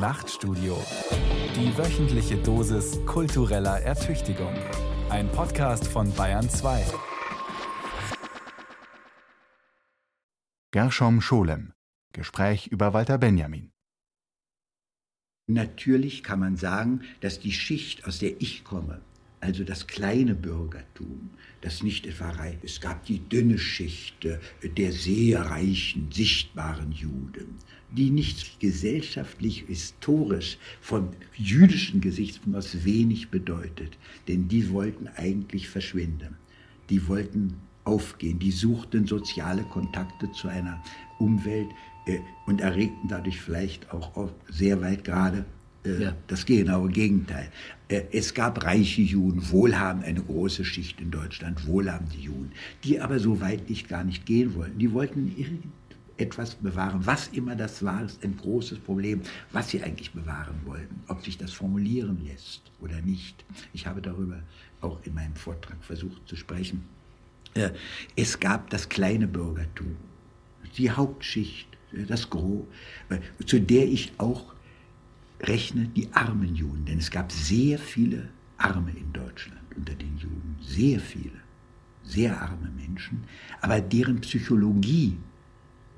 Nachtstudio. Die wöchentliche Dosis kultureller Ertüchtigung. Ein Podcast von Bayern 2. Gershom Scholem. Gespräch über Walter Benjamin. Natürlich kann man sagen, dass die Schicht, aus der ich komme, also das kleine Bürgertum, das nicht etwa reich. Es gab die dünne Schicht der sehr reichen, sichtbaren Juden, die nicht gesellschaftlich, historisch von jüdischen Gesichtspunkten aus wenig bedeutet, denn die wollten eigentlich verschwinden. Die wollten aufgehen, die suchten soziale Kontakte zu einer Umwelt äh, und erregten dadurch vielleicht auch sehr weit gerade äh, ja. das genaue Gegenteil. Äh, es gab reiche Juden, wohlhabend, eine große Schicht in Deutschland, wohlhabende Juden, die aber so weit nicht gar nicht gehen wollten. Die wollten irgendetwas bewahren. Was immer das war, ist ein großes Problem, was sie eigentlich bewahren wollten. Ob sich das formulieren lässt oder nicht. Ich habe darüber auch in meinem Vortrag versucht zu sprechen. Äh, es gab das kleine Bürgertum, die Hauptschicht, das Gros, zu der ich auch rechne die armen Juden, denn es gab sehr viele Arme in Deutschland unter den Juden, sehr viele, sehr arme Menschen, aber deren Psychologie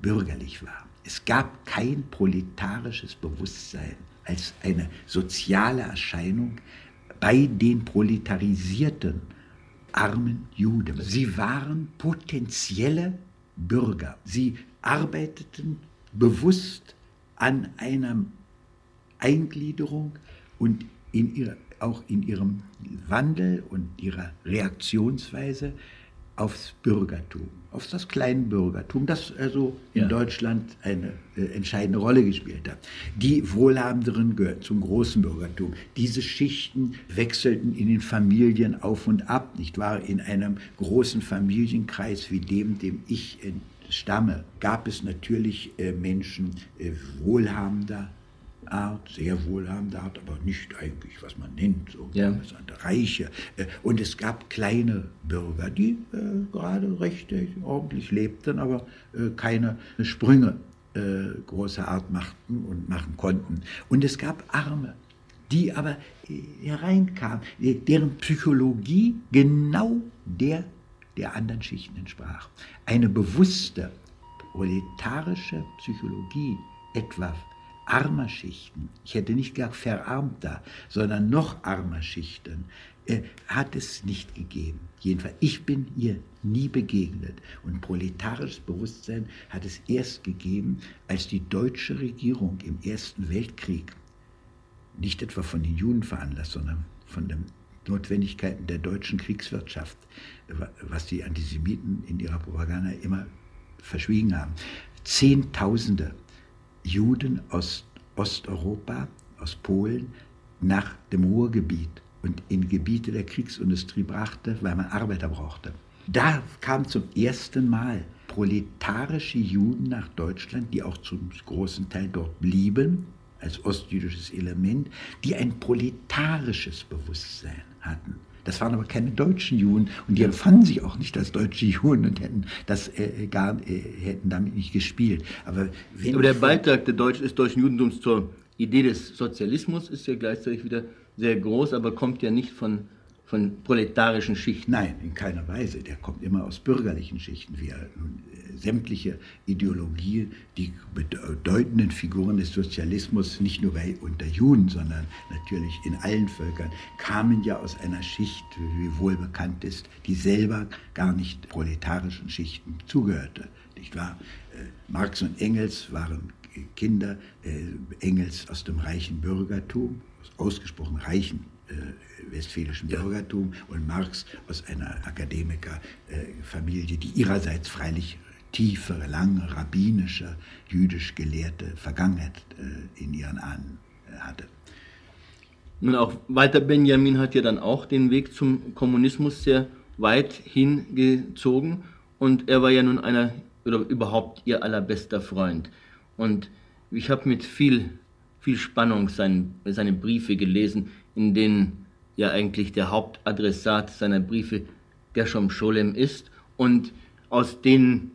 bürgerlich war. Es gab kein proletarisches Bewusstsein als eine soziale Erscheinung bei den proletarisierten armen Juden. Sie waren potenzielle Bürger. Sie arbeiteten bewusst an einer Eingliederung und in ihrer, auch in ihrem Wandel und ihrer Reaktionsweise aufs Bürgertum, auf das Kleinbürgertum, das also in ja. Deutschland eine äh, entscheidende Rolle gespielt hat. Die Wohlhabenderen gehörten zum großen Bürgertum. Diese Schichten wechselten in den Familien auf und ab, nicht wahr? In einem großen Familienkreis wie dem, dem ich stamme, gab es natürlich äh, Menschen äh, wohlhabender, Art, sehr wohlhabende Art, aber nicht eigentlich, was man nennt, so ja. Reiche. Äh, und es gab kleine Bürger, die äh, gerade recht ordentlich lebten, aber äh, keine Sprünge äh, großer Art machten und machen konnten. Und es gab Arme, die aber äh, hereinkamen, deren Psychologie genau der der anderen Schichten entsprach. Eine bewusste proletarische Psychologie etwa armer Schichten, ich hätte nicht gesagt verarmter, sondern noch armer Schichten, äh, hat es nicht gegeben. Jedenfalls, ich bin ihr nie begegnet. Und proletarisches Bewusstsein hat es erst gegeben, als die deutsche Regierung im Ersten Weltkrieg, nicht etwa von den Juden veranlasst, sondern von den Notwendigkeiten der deutschen Kriegswirtschaft, was die Antisemiten in ihrer Propaganda immer verschwiegen haben, Zehntausende Juden aus Osteuropa, aus Polen, nach dem Ruhrgebiet und in Gebiete der Kriegsindustrie brachte, weil man Arbeiter brauchte. Da kamen zum ersten Mal proletarische Juden nach Deutschland, die auch zum großen Teil dort blieben, als ostjüdisches Element, die ein proletarisches Bewusstsein hatten. Das waren aber keine deutschen Juden und die empfanden sich auch nicht als deutsche Juden und hätten das äh, gar äh, hätten damit nicht gespielt. Aber, aber der Beitrag der Deutsch, des deutschen Judentums zur Idee des Sozialismus ist ja gleichzeitig wieder sehr groß, aber kommt ja nicht von von proletarischen Schichten. Nein, in keiner Weise. Der kommt immer aus bürgerlichen Schichten. Wir nun äh, sämtliche Ideologien, die bedeutenden Figuren des Sozialismus, nicht nur bei unter Juden, sondern natürlich in allen Völkern, kamen ja aus einer Schicht, wie wohl bekannt ist, die selber gar nicht proletarischen Schichten zugehörte. Nicht wahr? Äh, Marx und Engels waren Kinder, äh, Engels aus dem reichen Bürgertum, aus ausgesprochen reichen äh, westfälischen Bürgertum und Marx aus einer Akademikerfamilie, die ihrerseits freilich tiefe, lange rabbinische, jüdisch gelehrte Vergangenheit äh, in ihren Ahnen äh, hatte. Nun auch Walter Benjamin hat ja dann auch den Weg zum Kommunismus sehr weit hingezogen und er war ja nun einer oder überhaupt ihr allerbester Freund. Und ich habe mit viel, viel Spannung sein, seine Briefe gelesen, in denen ja eigentlich der Hauptadressat seiner Briefe Gershom Scholem ist und aus denen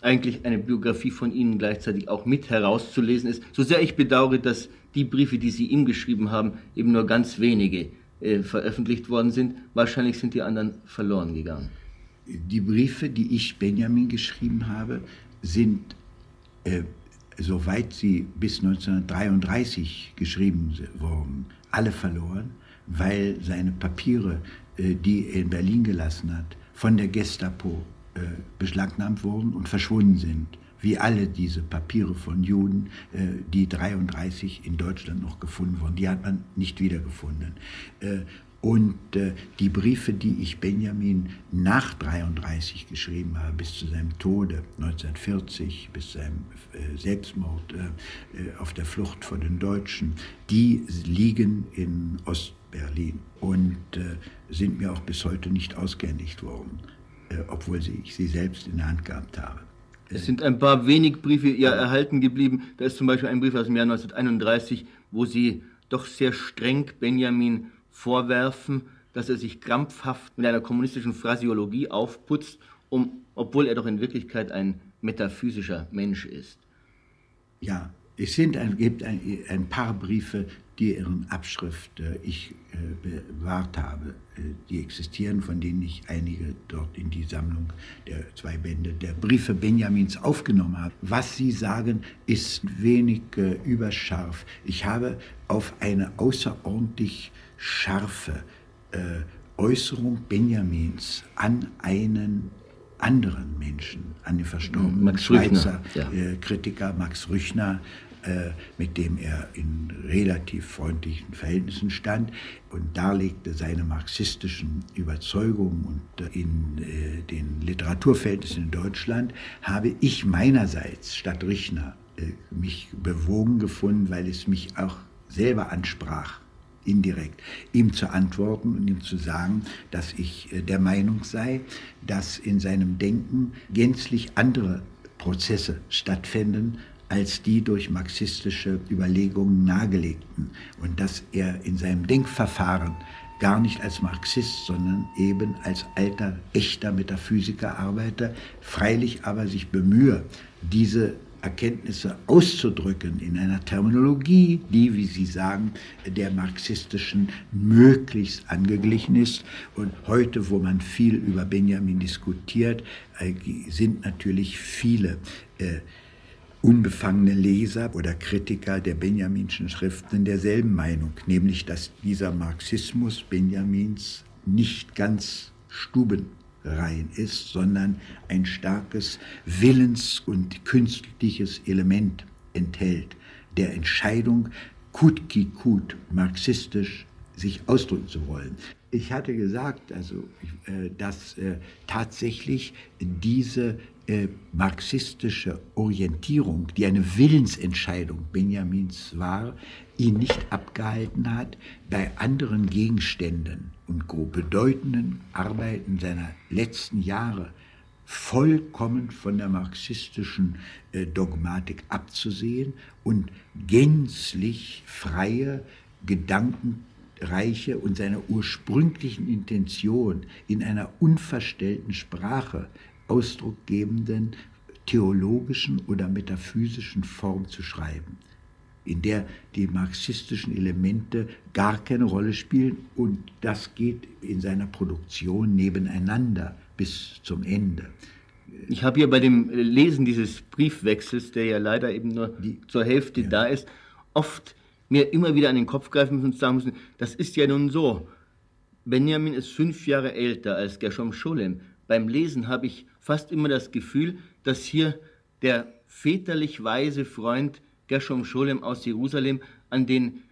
eigentlich eine Biografie von Ihnen gleichzeitig auch mit herauszulesen ist. So sehr ich bedauere, dass die Briefe, die Sie ihm geschrieben haben, eben nur ganz wenige äh, veröffentlicht worden sind. Wahrscheinlich sind die anderen verloren gegangen. Die Briefe, die ich Benjamin geschrieben habe, sind, äh, soweit sie bis 1933 geschrieben wurden, alle verloren, weil seine Papiere, äh, die er in Berlin gelassen hat, von der Gestapo äh, beschlagnahmt wurden und verschwunden sind. Wie alle diese Papiere von Juden, äh, die 33 in Deutschland noch gefunden wurden, die hat man nicht wiedergefunden. Äh, und die Briefe, die ich Benjamin nach 33 geschrieben habe, bis zu seinem Tode 1940, bis seinem Selbstmord auf der Flucht vor den Deutschen, die liegen in Ostberlin und sind mir auch bis heute nicht ausgehändigt worden. Äh, obwohl ich sie selbst in der Hand gehabt habe. Es sind ein paar wenig Briefe ja erhalten geblieben. Da ist zum Beispiel ein Brief aus dem Jahr 1931, wo Sie doch sehr streng Benjamin vorwerfen, dass er sich krampfhaft mit einer kommunistischen Phrasiologie aufputzt, um, obwohl er doch in Wirklichkeit ein metaphysischer Mensch ist. Ja, es sind ein, gibt ein, ein paar Briefe, deren Abschrift äh, ich äh, bewahrt habe. Äh, die existieren, von denen ich einige dort in die Sammlung der zwei Bände der Briefe Benjamins aufgenommen habe. Was Sie sagen, ist wenig überscharf. Ich habe auf eine außerordentlich scharfe Äußerung Benjamins an einen anderen Menschen, an den verstorbenen Max Schweizer ja. Kritiker Max Rüchner äh, mit dem er in relativ freundlichen Verhältnissen stand und darlegte seine marxistischen Überzeugungen und äh, in äh, den Literaturverhältnissen in Deutschland, habe ich meinerseits statt Richner mich bewogen gefunden, weil es mich auch selber ansprach indirekt, ihm zu antworten und ihm zu sagen, dass ich der Meinung sei, dass in seinem Denken gänzlich andere Prozesse stattfinden als die durch marxistische Überlegungen nahegelegten. Und dass er in seinem Denkverfahren gar nicht als Marxist, sondern eben als alter, echter Metaphysiker arbeite, freilich aber sich bemühe, diese Erkenntnisse auszudrücken in einer Terminologie, die, wie Sie sagen, der marxistischen möglichst angeglichen ist. Und heute, wo man viel über Benjamin diskutiert, äh, sind natürlich viele äh, unbefangene Leser oder Kritiker der Benjaminschen Schriften derselben Meinung, nämlich dass dieser Marxismus Benjamins nicht ganz stubenrein ist, sondern ein starkes Willens- und künstliches Element enthält, der Entscheidung, kut ki kut, marxistisch sich ausdrücken zu wollen. Ich hatte gesagt, also, äh, dass äh, tatsächlich diese äh, marxistische Orientierung, die eine Willensentscheidung Benjamins war, ihn nicht abgehalten hat, bei anderen Gegenständen und bedeutenden Arbeiten seiner letzten Jahre vollkommen von der marxistischen Dogmatik abzusehen und gänzlich freie Gedankenreiche und seiner ursprünglichen Intention in einer unverstellten Sprache ausdruckgebenden theologischen oder metaphysischen Form zu schreiben, in der die marxistischen Elemente gar keine Rolle spielen und das geht in seiner Produktion nebeneinander bis zum Ende. Ich habe hier bei dem Lesen dieses Briefwechsels, der ja leider eben nur die, zur Hälfte ja. da ist, oft mir immer wieder an den Kopf greifen müssen und sagen müssen, das ist ja nun so. Benjamin ist fünf Jahre älter als Gershom Scholem. Beim Lesen habe ich fast immer das Gefühl, dass hier der väterlich weise Freund Gershom Scholem aus Jerusalem an den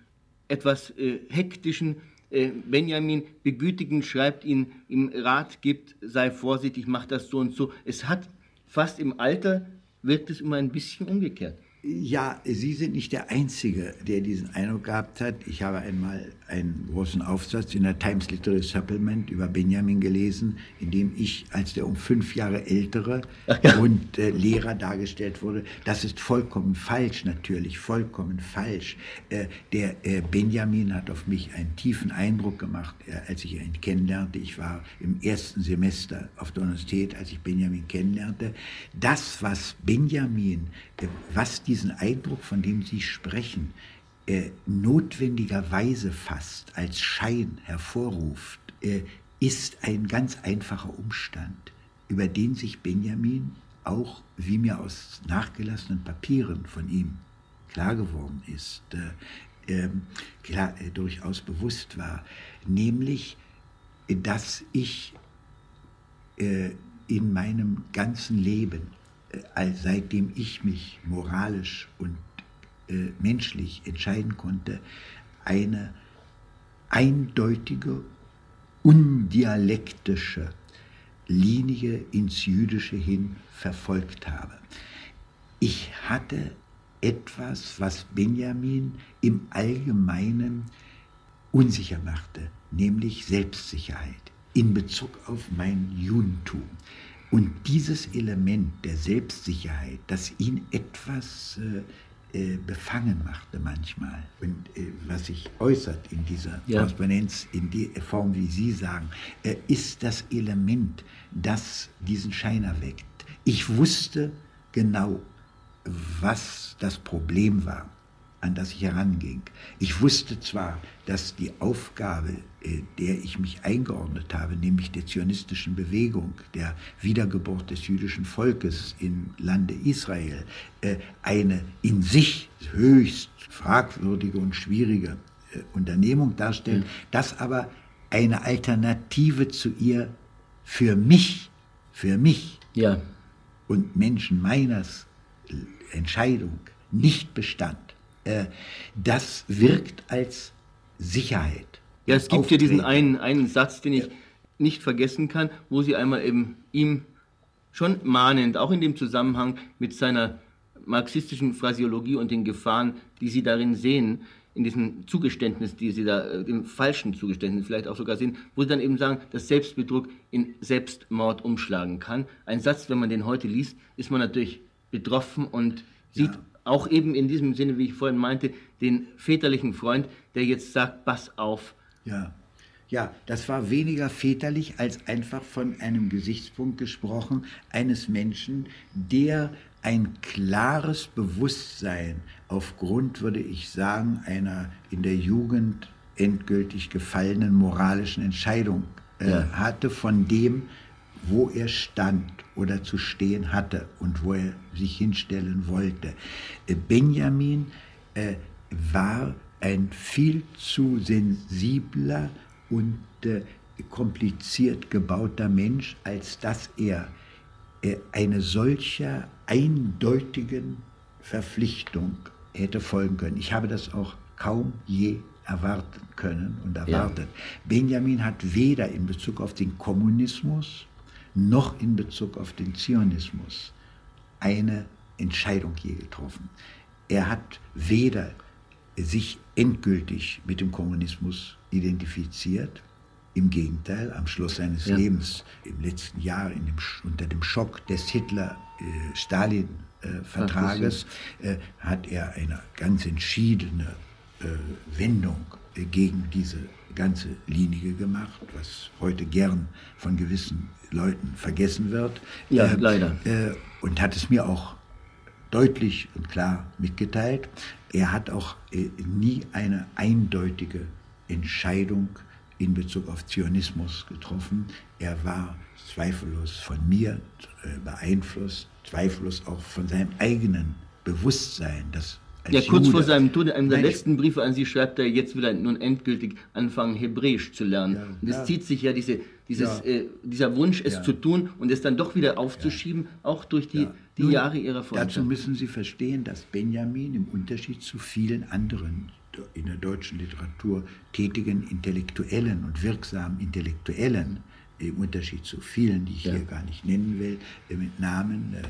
etwas äh, hektischen äh, Benjamin begütigen schreibt, ihn im Rat gibt, sei vorsichtig, mach das so und so. Es hat fast im Alter wirkt es immer ein bisschen umgekehrt. Ja, Sie sind nicht der Einzige, der diesen Eindruck gehabt hat. Ich habe einmal einen großen Aufsatz in der Times Literary Supplement über Benjamin gelesen, in dem ich als der um fünf Jahre ältere ja. und äh, Lehrer dargestellt wurde. Das ist vollkommen falsch, natürlich, vollkommen falsch. Äh, der äh, Benjamin hat auf mich einen tiefen Eindruck gemacht, äh, als ich ihn kennenlernte. Ich war im ersten Semester auf der Universität, als ich Benjamin kennenlernte. Das, was Benjamin, was die diesen Eindruck, von dem Sie sprechen, äh, notwendigerweise fast als Schein hervorruft, äh, ist ein ganz einfacher Umstand, über den sich Benjamin auch, wie mir aus nachgelassenen Papieren von ihm klar geworden ist, äh, ähm, klar, äh, durchaus bewusst war, nämlich, dass ich äh, in meinem ganzen Leben äh, seitdem ich mich moralisch und äh, menschlich entscheiden konnte, eine eindeutige, undialektische Linie ins Jüdische hin verfolgt habe. Ich hatte etwas, was Benjamin im Allgemeinen unsicher machte, nämlich Selbstsicherheit in Bezug auf mein Judentum. Und dieses Element der Selbstsicherheit, das ihn etwas äh, äh, befangen machte manchmal, und äh, was sich äußert in dieser ja. Korrespondenz, in der Form, wie Sie sagen, äh, ist das Element, das diesen Schein erweckt. Ich wusste genau, was das Problem war an das ich heranging. Ich wusste zwar, dass die Aufgabe, äh, der ich mich eingeordnet habe, nämlich der zionistischen Bewegung, der Wiedergeburt des jüdischen Volkes im Lande Israel, äh, eine in sich höchst fragwürdige und schwierige äh, Unternehmung darstellt, mhm. dass aber eine Alternative zu ihr für mich, für mich ja. und Menschen meines Entscheidung nicht bestand. Äh, das wirkt als Sicherheit. Ja, es gibt ja diesen einen, einen Satz, den ich ja. nicht vergessen kann, wo sie einmal eben ihm schon mahnend, auch in dem Zusammenhang mit seiner marxistischen Phrasiologie und den Gefahren, die sie darin sehen, in diesem Zugeständnis, die sie da, äh, dem falschen Zugeständnis vielleicht auch sogar sehen, wo sie dann eben sagen, dass Selbstbetrug in Selbstmord umschlagen kann. Ein Satz, wenn man den heute liest, ist man natürlich betroffen und sieht ja auch eben in diesem Sinne, wie ich vorhin meinte, den väterlichen Freund, der jetzt sagt, pass auf. Ja. Ja, das war weniger väterlich als einfach von einem Gesichtspunkt gesprochen eines Menschen, der ein klares Bewusstsein aufgrund, würde ich sagen, einer in der Jugend endgültig gefallenen moralischen Entscheidung äh, ja. hatte, von dem, wo er stand oder zu stehen hatte und wo er sich hinstellen wollte. Äh, Benjamin äh, war ein viel zu sensibler und äh, kompliziert gebauter Mensch, als dass er äh, eine solche eindeutigen Verpflichtung hätte folgen können. Ich habe das auch kaum je erwarten können und erwartet. Ja. Benjamin hat weder in Bezug auf den Kommunismus noch in Bezug auf den Zionismus eine Entscheidung je getroffen. Er hat weder sich endgültig mit dem Kommunismus identifiziert, im Gegenteil, am Schluss seines ja. Lebens, im letzten Jahr, dem, unter dem Schock des Hitler-Stalin-Vertrages, äh, äh, hat er eine ganz entschiedene äh, Wendung gegen diese ganze Linie gemacht, was heute gern von gewissen Leuten vergessen wird. Ja, äh, leider. Äh, und hat es mir auch deutlich und klar mitgeteilt. Er hat auch äh, nie eine eindeutige Entscheidung in Bezug auf Zionismus getroffen. Er war zweifellos von mir äh, beeinflusst, zweifellos auch von seinem eigenen Bewusstsein, das ja, kurz Jude. vor seinem Tod, in einem der letzten Briefe an sie schreibt er, jetzt will er nun endgültig anfangen, Hebräisch zu lernen. Ja, und es ja. zieht sich ja diese, dieses, ja. äh, dieser Wunsch, es zu tun und es dann doch wieder aufzuschieben, auch durch die, die nun, Jahre ihrer Freundschaft. Dazu müssen Sie verstehen, dass Benjamin im Unterschied zu vielen anderen in der deutschen Literatur tätigen Intellektuellen und wirksamen Intellektuellen im Unterschied zu vielen, die ich ja. hier gar nicht nennen will, äh, mit Namen, äh,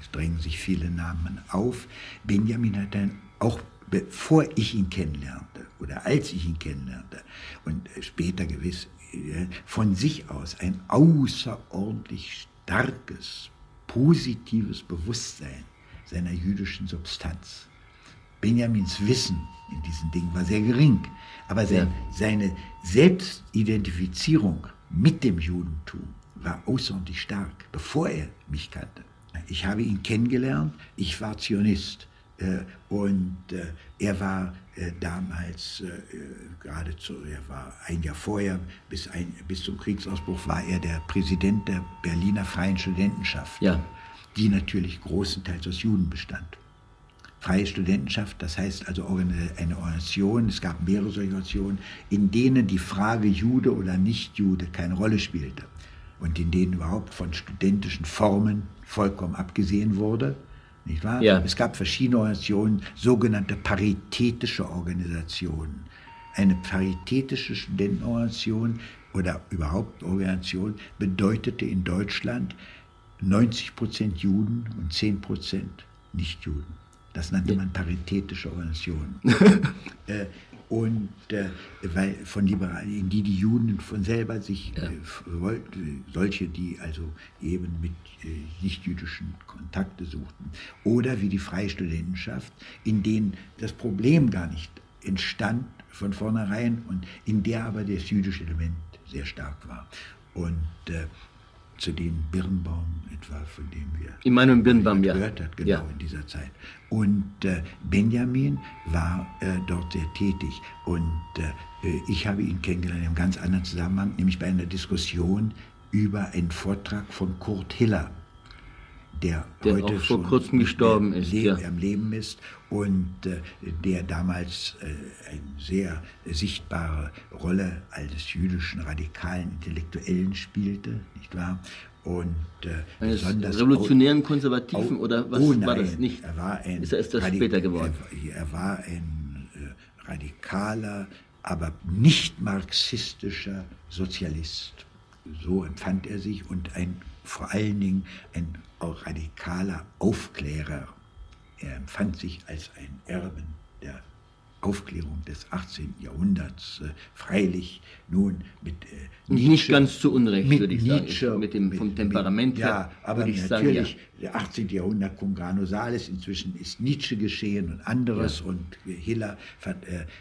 es drängen sich viele Namen auf. Benjamin hat dann auch bevor ich ihn kennenlernte oder als ich ihn kennenlernte und später gewiss von sich aus ein außerordentlich starkes, positives Bewusstsein seiner jüdischen Substanz. Benjamins Wissen in diesen Dingen war sehr gering, aber sein, seine Selbstidentifizierung mit dem Judentum war außerordentlich stark, bevor er mich kannte. Ich habe ihn kennengelernt, ich war Zionist. Äh, und äh, er war äh, damals geradezu, er war ein Jahr vorher, bis, ein, bis zum Kriegsausbruch war er der Präsident der Berliner Freien Studentenschaft, ja. die natürlich großenteils aus Juden bestand. Freie Studentenschaft, das heißt also eine Organisation, es gab mehrere solche Organisationen, in denen die Frage Jude oder Nicht-Jude keine Rolle spielte und in denen überhaupt von studentischen Formen vollkommen abgesehen wurde nicht wahr? Ja. Es gab verschiedene Organisationen, sogenannte paritätische Organisationen. Eine paritätische Studentenorganisation oder überhaupt Organisation bedeutete in Deutschland 90 Prozent Juden und 10 Prozent Nichtjuden. Das nannte man paritätische Organisationen. äh, und äh, weil von Liberalen, in die die Juden von selber sich ja. äh, solche, die also eben mit äh, nichtjüdischen Kontakte suchten, oder wie die Freie Studentenschaft, in denen das Problem gar nicht entstand von vornherein und in der aber das jüdische Element sehr stark war. Und äh, zu dem Birnbaum etwa, von dem wir Immanuel Birnbaum, ja. gehört hat, genau ja. in dieser Zeit. Und äh, Benjamin war äh, dort sehr tätig und äh, ich habe ihn kennengelernt in einem ganz anderen Zusammenhang, nämlich bei einer Diskussion über einen Vortrag von Kurt Hiller der, der heute auch vor kurzem gestorben ist, Leben, ja. am Leben ist und äh, der damals äh, eine sehr sichtbare Rolle als jüdischen radikalen Intellektuellen spielte, nicht wahr? Und äh, Eines besonders revolutionären Konservativen oder was oh nein, war das nicht? Er war ein ist er ist das Radik später geworden? Er, er war ein äh, radikaler, aber nicht marxistischer Sozialist. So empfand er sich und ein vor allen Dingen ein radikaler Aufklärer. Er empfand sich als ein Erben der Aufklärung des 18. Jahrhunderts, äh, freilich nun mit äh, Nietzsche. Nicht ganz zu Unrecht, würde ich Nietzsche, sagen. Mit dem, vom Temperament mit, her. Ja, aber natürlich, sagen, ja. der 18. Jahrhundert cum grano salis, inzwischen ist Nietzsche geschehen und anderes ja. und Hiller, äh,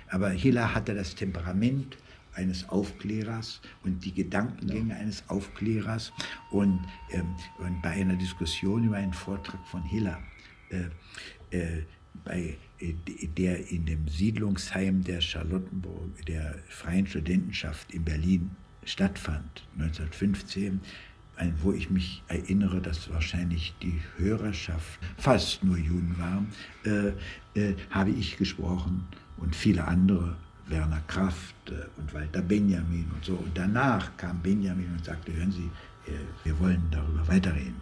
aber Hiller hatte das Temperament eines Aufklärers und die Gedankengänge ja. eines Aufklärers. Und, ähm, und, bei einer Diskussion über einen Vortrag von Hiller, äh, äh, bei, äh, der in dem Siedlungsheim der Charlottenburg, der Freien Studentenschaft in Berlin stattfand, 1915, wo ich mich erinnere, dass wahrscheinlich die Hörerschaft fast nur Juden war, äh, äh, habe ich gesprochen und viele andere Werner Kraft äh, und Walter Benjamin und so. Und danach kam Benjamin und sagte, hören Sie, äh, wir wollen darüber weiterreden.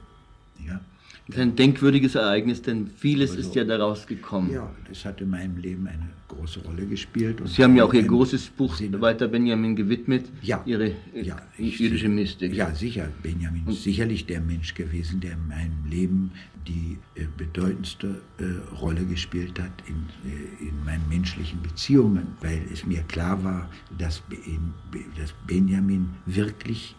Ja? Das ist ein denkwürdiges Ereignis, denn vieles also, ist ja daraus gekommen. Ja, das hat in meinem Leben eine große Rolle gespielt. Sie haben ja auch Ihr großes Buch Sinne. Walter Benjamin gewidmet, ja, Ihre äh, ja, jüdische Mystik. Ja, sicher. Benjamin ist sicherlich der Mensch gewesen, der in meinem Leben die äh, bedeutendste äh, Rolle gespielt hat in, äh, in meinen menschlichen Beziehungen, weil es mir klar war, dass, in, dass Benjamin wirklich,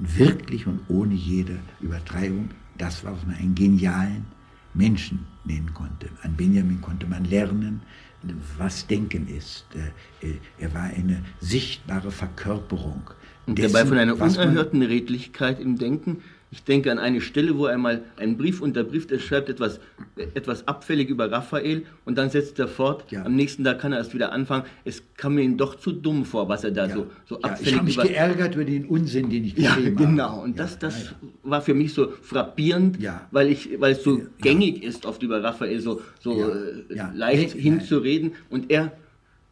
wirklich und ohne jede Übertreibung das war, was man einen genialen Menschen nennen konnte. An Benjamin konnte man lernen, was Denken ist. Äh, äh, er war eine sichtbare Verkörperung. Und dessen, dabei von einer unerhörten Redlichkeit im Denken, ich denke an eine Stelle, wo er mal einen Brief unterbrieft, er schreibt etwas, etwas abfällig über Raphael und dann setzt er fort, ja. am nächsten Tag kann er erst wieder anfangen. Es kam mir ihm doch zu dumm vor, was er da ja. so, so ja, abfällig Ich habe mich über geärgert über den Unsinn, den ich geschrieben habe. Genau, und das, das war für mich so frappierend, weil, ich, weil es so gängig ist, oft über Raphael so, so äh, leicht hinzureden. und er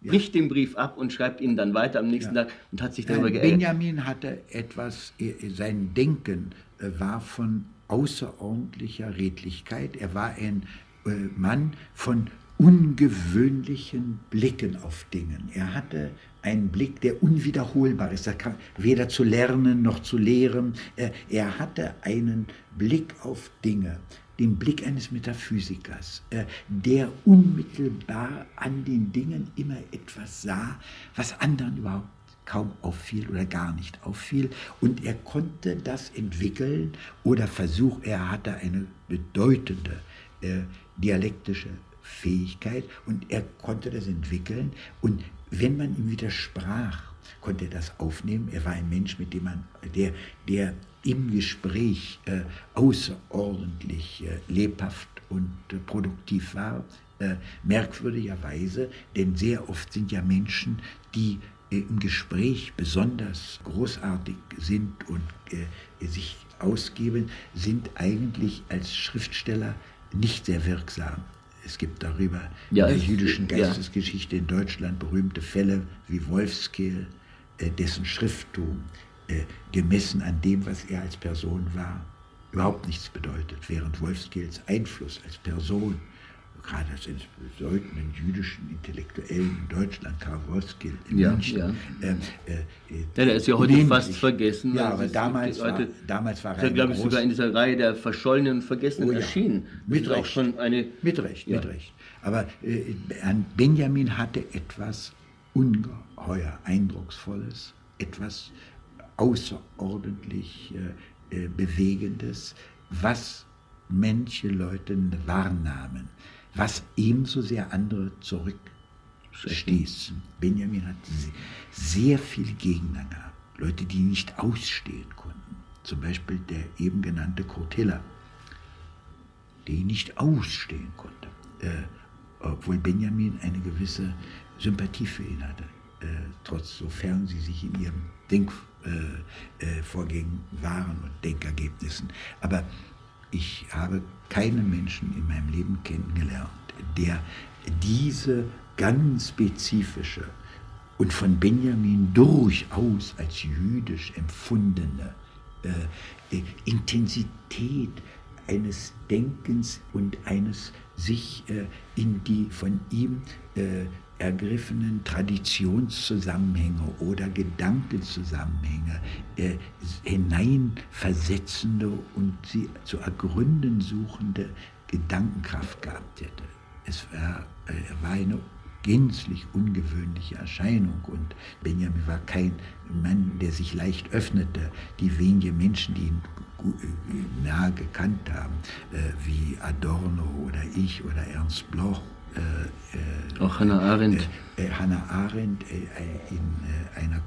bricht den Brief ab und schreibt ihn dann weiter am nächsten Tag und hat sich darüber geärgert. Benjamin hatte etwas, sein Denken war von außerordentlicher Redlichkeit. Er war ein äh, Mann von ungewöhnlichen Blicken auf Dingen. Er hatte einen Blick, der unwiederholbar ist. Das kann weder zu lernen noch zu lehren. Er hatte einen Blick auf Dinge, den Blick eines Metaphysikers, äh, der unmittelbar an den Dingen immer etwas sah, was anderen überhaupt kaum auffiel oder gar nicht auffiel. Und er konnte das entwickeln oder versuchen, er hatte eine bedeutende äh, dialektische Fähigkeit und er konnte das entwickeln. Und wenn man ihm widersprach, konnte er das aufnehmen. Er war ein Mensch, mit dem man, der, der im Gespräch äh, außerordentlich äh, lebhaft und äh, produktiv war. Äh, merkwürdigerweise, denn sehr oft sind ja Menschen, die äh, im Gespräch besonders großartig sind und äh, sich ausgeben, sind eigentlich als Schriftsteller nicht sehr wirksam. Es gibt darüber ja, in der jüdischen Geistesgeschichte ja. in Deutschland berühmte Fälle wie Wolfskehl, dessen Schrifttum äh, gemessen an dem, was er als Person war, überhaupt nichts bedeutet, während Wolfskehls Einfluss als Person gerade als eines bedeutenden jüdischen Intellektuellen in Deutschland, Karl Wolfskehl in ja, München. Ja. Äh, äh, ja, der ist ja heute fast vergessen. Ja, aber damals war, heute, damals war er, glaube ich, sogar in dieser Reihe der verschollenen und vergessenen oh, ja. erschienen. Mit Recht. Schon eine, mit Recht, mit Recht. Aber äh, Benjamin hatte etwas ungeheuer Eindrucksvolles, etwas außerordentlich äh, Bewegendes, was manche Leute wahrnahmen was ebenso sehr andere zurückstießen. Benjamin hat sehr viele Gegner gehabt, Leute, die nicht ausstehen konnten. Zum Beispiel der eben genannte der ihn nicht ausstehen konnte, äh, obwohl Benjamin eine gewisse Sympathie für ihn hatte, äh, trotz sofern sie sich in ihrem Denkvorgängen äh, äh waren und Denkergebnissen. Aber ich habe keinen Menschen in meinem Leben kennengelernt, der diese ganz spezifische und von Benjamin durchaus als jüdisch empfundene äh, Intensität eines Denkens und eines sich äh, in die von ihm äh, ergriffenen Traditionszusammenhänge oder Gedankenzusammenhänge äh, hineinversetzende und sie zu ergründen suchende Gedankenkraft gehabt hätte. Es war, äh, war eine gänzlich ungewöhnliche Erscheinung und Benjamin war kein Mann, der sich leicht öffnete. Die wenigen Menschen, die ihn äh, nahe gekannt haben, äh, wie Adorno oder ich oder Ernst Bloch auch Hannah Arendt. Äh, äh, Hannah Arendt in einer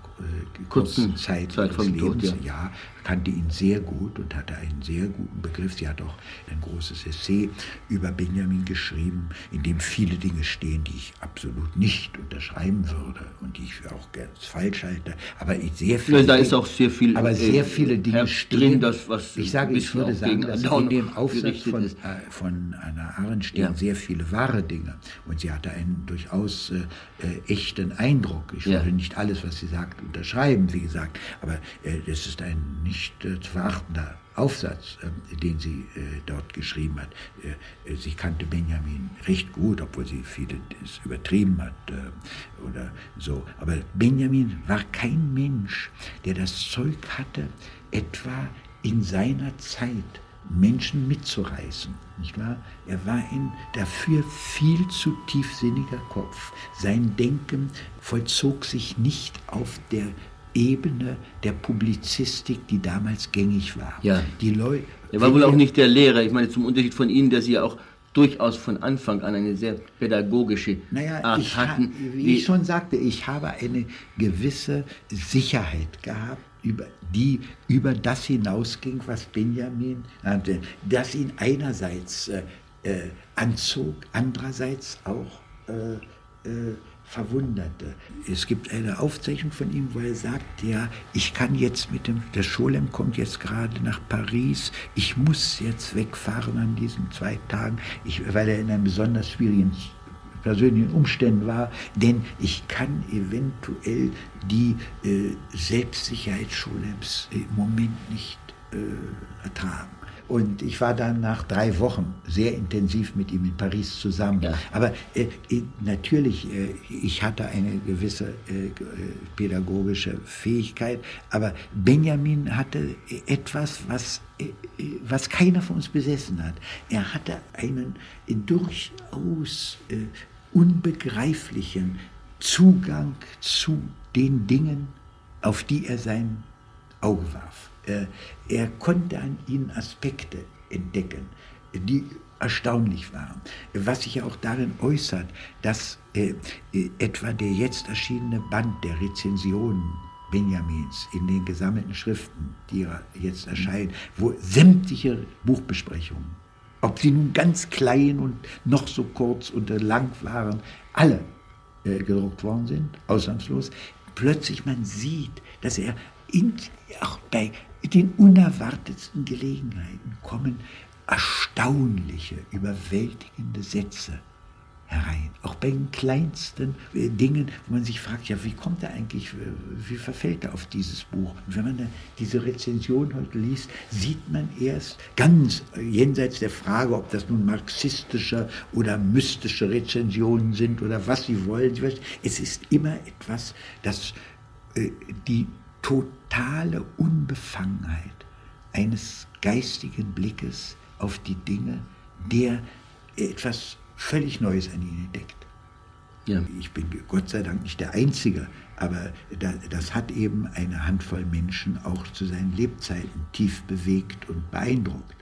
kurzen Zeit, Zeit vom Lebens, Tod, ja. ja. kannte ihn sehr gut und hatte einen sehr guten Begriff. Sie hat auch ein großes Essay über Benjamin geschrieben, in dem viele Dinge stehen, die ich absolut nicht unterschreiben würde und die ich für auch ganz falsch halte. Aber sehr viele ja, da Dinge, ist auch sehr viel aber sehr viele Dinge stehen. Das, was ich sage, ich würde sagen, dass in dem Aufsatz von, äh, von Hannah Arendt stehen ja. sehr viele wahre Dinge. Und sie hatte einen durchaus äh, äh, echten Eindruck. Ich würde nicht alles, was sie sagt, unterschreiben, wie gesagt, aber äh, das ist ein nicht äh, zu verachtender Aufsatz, äh, den sie äh, dort geschrieben hat. sie kannte Benjamin recht gut, obwohl sie vieles übertrieben hat oder so. Aber Benjamin war kein Mensch, der das Zeug hatte, etwa in seiner Zeit Menschen mitzureißen. Nicht wahr? Er war ein dafür viel zu tiefsinniger Kopf. Sein Denken vollzog sich nicht auf der Ebene der Publizistik, die damals gängig war. Ja. Die Leute. Er war wohl auch nicht der Lehrer. Ich meine, zum Unterschied von Ihnen, der Sie ja auch durchaus von Anfang an eine sehr pädagogische naja, Art ich hatten. wie ich schon sagte, ich habe eine gewisse Sicherheit gehabt über die über das hinausging, was Benjamin nannte, das ihn einerseits äh, äh, anzog, andererseits auch äh, äh, verwunderte. Es gibt eine Aufzeichnung von ihm, wo er sagt, ja, ich kann jetzt mit dem, der Scholem kommt jetzt gerade nach Paris, ich muss jetzt wegfahren an diesen zwei Tagen, ich, weil er in einem besonders schwierigen persönlichen Umständen war, denn ich kann eventuell die äh, Selbstsicherheit Scholems im Moment nicht äh, ertragen. Und ich war dann nach drei Wochen sehr intensiv mit ihm in Paris zusammen. Ja. Aber äh, äh natürlich, äh, ich hatte eine gewisse äh, äh, pädagogische Fähigkeit, aber Benjamin hatte etwas, was, äh, was keiner von uns besessen hat. Er hatte einen durchaus unbegreiflichen Zugang zu den Dingen, auf die er sein Auge warf. Er, konnte an ihnen Aspekte entdecken, die erstaunlich waren. Was sich ja auch darin äußert, dass äh, äh, etwa der jetzt erschienene Band der Rezensionen Benjamins in den gesammelten Schriften, die jetzt erscheinen, wo sämtliche Buchbesprechungen, ob sie nun ganz klein und noch so kurz und lang waren, alle äh, gedruckt worden sind, ausnahmslos, plötzlich man sieht, dass er in, auch bei den unerwartetsten Gelegenheiten kommen erstaunliche, überwältigende Sätze herein. Auch bei den kleinsten äh, Dingen, wo man sich fragt, ja, wie kommt er eigentlich, wie verfällt er auf dieses Buch? Und wenn man diese Rezension heute liest, sieht man erst ganz jenseits der Frage, ob das nun marxistische oder mystische Rezensionen sind oder was sie wollen. Es ist immer etwas, das äh, die totale Unbefangenheit eines geistigen Blickes auf die Dinge, der etwas völlig Neues an ihnen entdeckt. Ja. Ich bin Gott sei Dank nicht der Einzige, aber das hat eben eine Handvoll Menschen auch zu seinen Lebzeiten tief bewegt und beeindruckt.